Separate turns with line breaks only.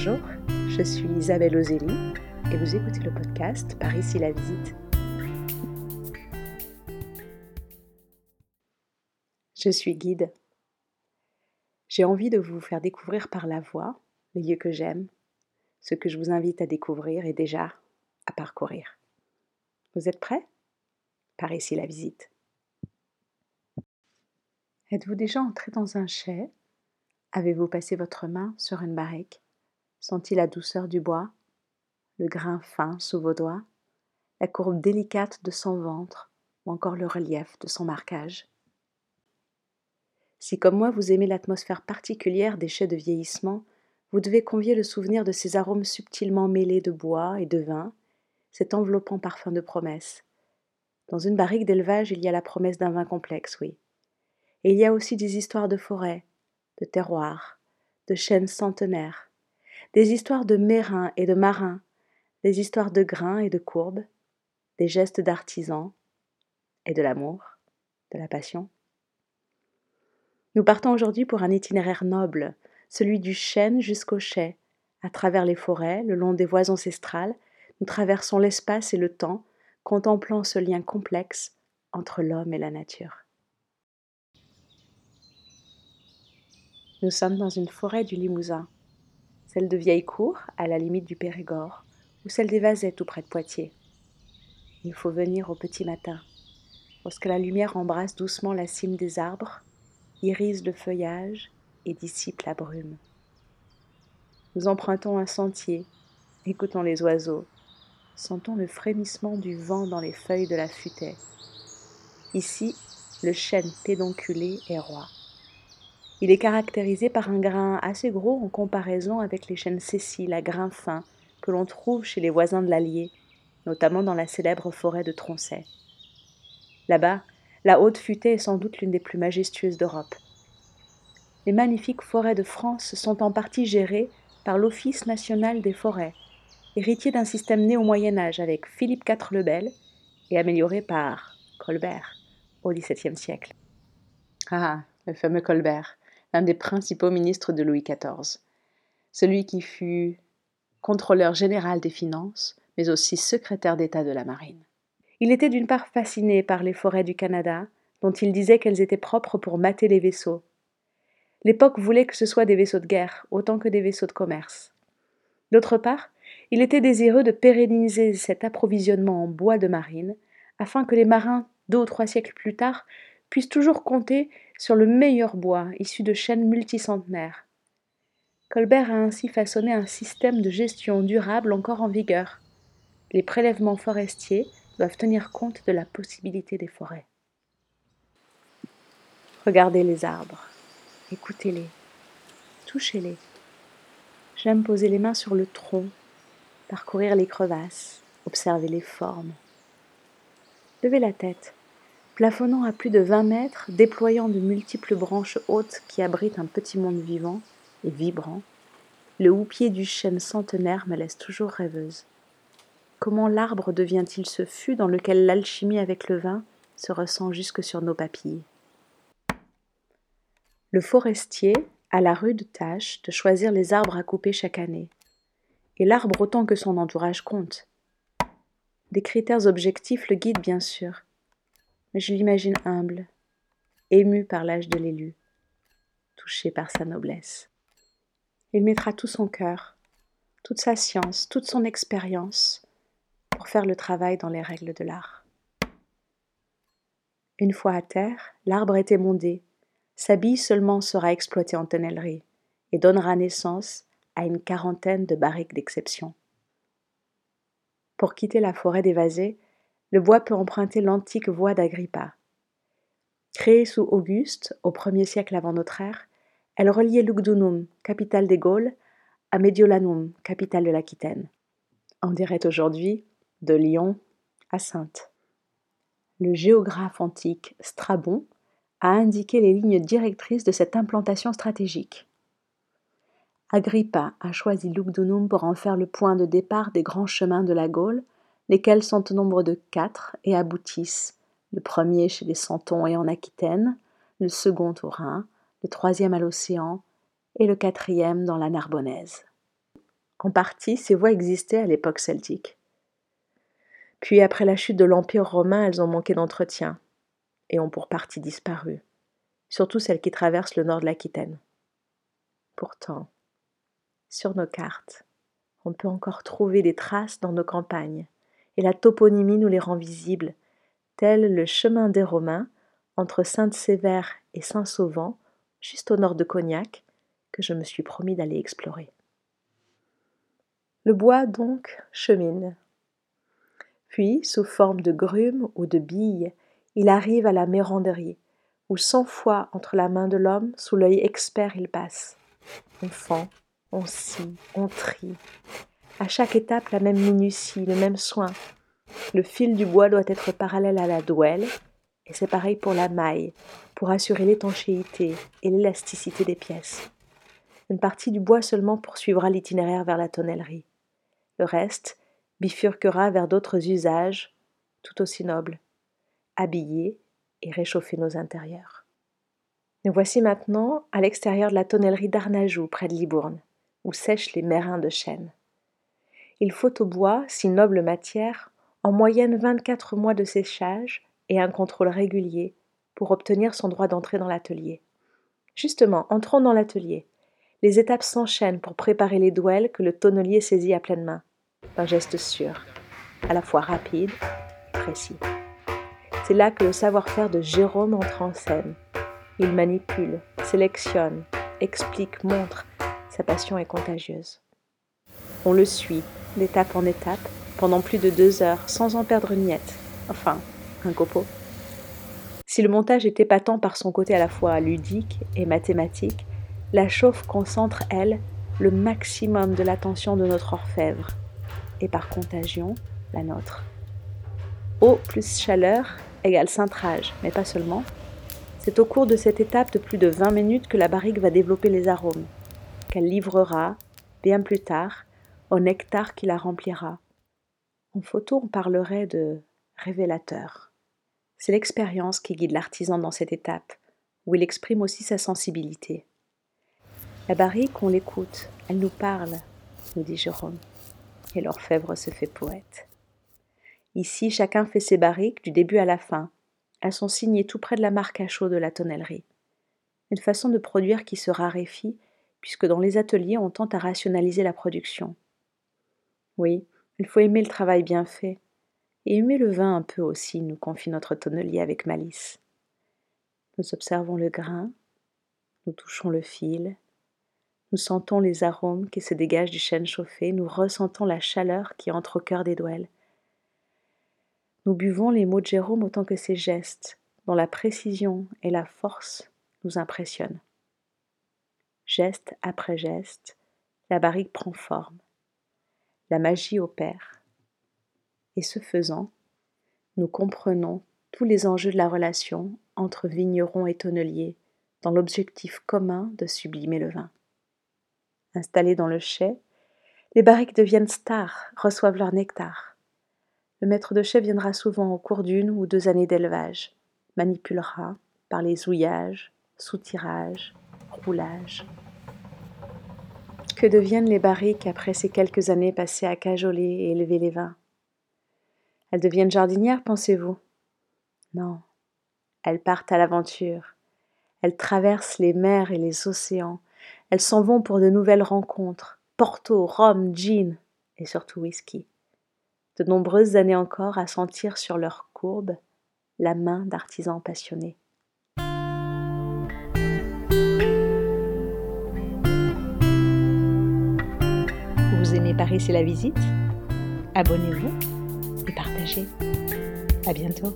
Bonjour, je suis Isabelle Ozelli et vous écoutez le podcast Par ici la visite. Je suis guide. J'ai envie de vous faire découvrir par la voix les lieux que j'aime, ce que je vous invite à découvrir et déjà à parcourir. Vous êtes prêts? Par ici la visite. Êtes-vous déjà entré dans un chai? Avez-vous passé votre main sur une barrique? Senti la douceur du bois, le grain fin sous vos doigts, la courbe délicate de son ventre ou encore le relief de son marquage Si comme moi vous aimez l'atmosphère particulière des chais de vieillissement, vous devez convier le souvenir de ces arômes subtilement mêlés de bois et de vin, cet enveloppant parfum de promesse. Dans une barrique d'élevage, il y a la promesse d'un vin complexe, oui. Et il y a aussi des histoires de forêt, de terroirs, de chênes centenaires, des histoires de mérins et de marins, des histoires de grains et de courbes, des gestes d'artisans et de l'amour, de la passion. Nous partons aujourd'hui pour un itinéraire noble, celui du chêne jusqu'au chai, à travers les forêts, le long des voies ancestrales, nous traversons l'espace et le temps, contemplant ce lien complexe entre l'homme et la nature. Nous sommes dans une forêt du Limousin, celle de Vieillecourt, à la limite du Périgord, ou celle des Vazettes, tout près de Poitiers. Il faut venir au petit matin, lorsque la lumière embrasse doucement la cime des arbres, irise le feuillage et dissipe la brume. Nous empruntons un sentier, écoutons les oiseaux, sentons le frémissement du vent dans les feuilles de la futaie. Ici, le chêne pédonculé est roi. Il est caractérisé par un grain assez gros en comparaison avec les chênes sessiles à grain fin que l'on trouve chez les voisins de l'Allier, notamment dans la célèbre forêt de Troncet. Là-bas, la haute futaie est sans doute l'une des plus majestueuses d'Europe. Les magnifiques forêts de France sont en partie gérées par l'Office national des forêts, héritier d'un système né au Moyen Âge avec Philippe IV le Bel et amélioré par Colbert au XVIIe siècle. Ah, le fameux Colbert, l'un des principaux ministres de Louis XIV, celui qui fut contrôleur général des finances, mais aussi secrétaire d'État de la marine. Il était d'une part fasciné par les forêts du Canada, dont il disait qu'elles étaient propres pour mater les vaisseaux. L'époque voulait que ce soit des vaisseaux de guerre autant que des vaisseaux de commerce. D'autre part, il était désireux de pérenniser cet approvisionnement en bois de marine, afin que les marins, deux ou trois siècles plus tard, puissent toujours compter sur le meilleur bois issu de chênes multicentenaires. Colbert a ainsi façonné un système de gestion durable encore en vigueur. Les prélèvements forestiers doivent tenir compte de la possibilité des forêts. Regardez les arbres, écoutez-les, touchez-les. J'aime poser les mains sur le tronc, parcourir les crevasses, observer les formes. Levez la tête, plafonnant à plus de vingt mètres, déployant de multiples branches hautes qui abritent un petit monde vivant et vibrant, le houppier du chêne centenaire me laisse toujours rêveuse. Comment l'arbre devient-il ce fût dans lequel l'alchimie avec le vin se ressent jusque sur nos papilles? Le forestier a la rude tâche de choisir les arbres à couper chaque année, et l'arbre autant que son entourage compte. Des critères objectifs le guident bien sûr, mais je l'imagine humble, ému par l'âge de l'élu, touché par sa noblesse. Il mettra tout son cœur, toute sa science, toute son expérience pour faire le travail dans les règles de l'art. Une fois à terre, l'arbre est émondé, sa bille seulement sera exploitée en tonnellerie et donnera naissance à une quarantaine de barriques d'exception. Pour quitter la forêt dévasée, le bois peut emprunter l'antique voie d'Agrippa. Créée sous Auguste, au premier siècle avant notre ère, elle reliait Lugdunum, capitale des Gaules, à Mediolanum, capitale de l'Aquitaine. On dirait aujourd'hui de Lyon à Sainte. Le géographe antique Strabon a indiqué les lignes directrices de cette implantation stratégique. Agrippa a choisi Lugdunum pour en faire le point de départ des grands chemins de la Gaule lesquels sont au nombre de quatre et aboutissent, le premier chez les Santons et en Aquitaine, le second au Rhin, le troisième à l'océan et le quatrième dans la Narbonnaise. En partie, ces voies existaient à l'époque celtique. Puis, après la chute de l'Empire romain, elles ont manqué d'entretien et ont pour partie disparu, surtout celles qui traversent le nord de l'Aquitaine. Pourtant, sur nos cartes, on peut encore trouver des traces dans nos campagnes, et la toponymie nous les rend visibles, tel le chemin des Romains entre Sainte-Sévère et Saint-Sauvent, juste au nord de Cognac, que je me suis promis d'aller explorer. Le bois, donc, chemine. Puis, sous forme de grumes ou de billes, il arrive à la méranderie, où cent fois entre la main de l'homme, sous l'œil expert, il passe. On fend, on scie, on trie. À chaque étape, la même minutie, le même soin. Le fil du bois doit être parallèle à la douelle, et c'est pareil pour la maille, pour assurer l'étanchéité et l'élasticité des pièces. Une partie du bois seulement poursuivra l'itinéraire vers la tonnellerie. Le reste bifurquera vers d'autres usages tout aussi nobles, habiller et réchauffer nos intérieurs. Nous voici maintenant à l'extérieur de la tonnellerie d'Arnajou, près de Libourne, où sèchent les mérins de chêne. Il faut au bois, si noble matière, en moyenne 24 mois de séchage et un contrôle régulier pour obtenir son droit d'entrée dans l'atelier. Justement, entrons dans l'atelier. Les étapes s'enchaînent pour préparer les douelles que le tonnelier saisit à pleine main, d'un geste sûr, à la fois rapide et précis. C'est là que le savoir-faire de Jérôme entre en scène. Il manipule, sélectionne, explique, montre. Sa passion est contagieuse. On le suit, d'étape en étape, pendant plus de deux heures, sans en perdre une miette. Enfin, un copeau. Si le montage est épatant par son côté à la fois ludique et mathématique, la chauffe concentre, elle, le maximum de l'attention de notre orfèvre, et par contagion, la nôtre. Eau plus chaleur égale cintrage, mais pas seulement. C'est au cours de cette étape de plus de 20 minutes que la barrique va développer les arômes, qu'elle livrera, bien plus tard, au nectar qui la remplira. En photo, on parlerait de révélateur. C'est l'expérience qui guide l'artisan dans cette étape, où il exprime aussi sa sensibilité. La barrique, on l'écoute, elle nous parle, nous dit Jérôme, et l'orfèvre se fait poète. Ici, chacun fait ses barriques du début à la fin. Elles sont signées tout près de la marque à chaud de la tonnellerie. Une façon de produire qui se raréfie, puisque dans les ateliers, on tente à rationaliser la production. Oui, il faut aimer le travail bien fait, et aimer le vin un peu aussi, nous confie notre tonnelier avec malice. Nous observons le grain, nous touchons le fil, nous sentons les arômes qui se dégagent du chêne chauffé, nous ressentons la chaleur qui entre au cœur des douelles. Nous buvons les mots de Jérôme autant que ses gestes, dont la précision et la force nous impressionnent. Geste après geste, la barrique prend forme. La magie opère et ce faisant, nous comprenons tous les enjeux de la relation entre vigneron et tonnelier dans l'objectif commun de sublimer le vin. Installés dans le chai, les barriques deviennent stars, reçoivent leur nectar. Le maître de chai viendra souvent au cours d'une ou deux années d'élevage, manipulera par les ouillages, soutirages, roulages. Que deviennent les barriques après ces quelques années passées à cajoler et élever les vins? Elles deviennent jardinières, pensez-vous? Non. Elles partent à l'aventure. Elles traversent les mers et les océans. Elles s'en vont pour de nouvelles rencontres. Porto, rhum, gin et surtout whisky. De nombreuses années encore à sentir sur leurs courbes la main d'artisans passionnés. Paris, c'est la visite Abonnez-vous et partagez. À bientôt.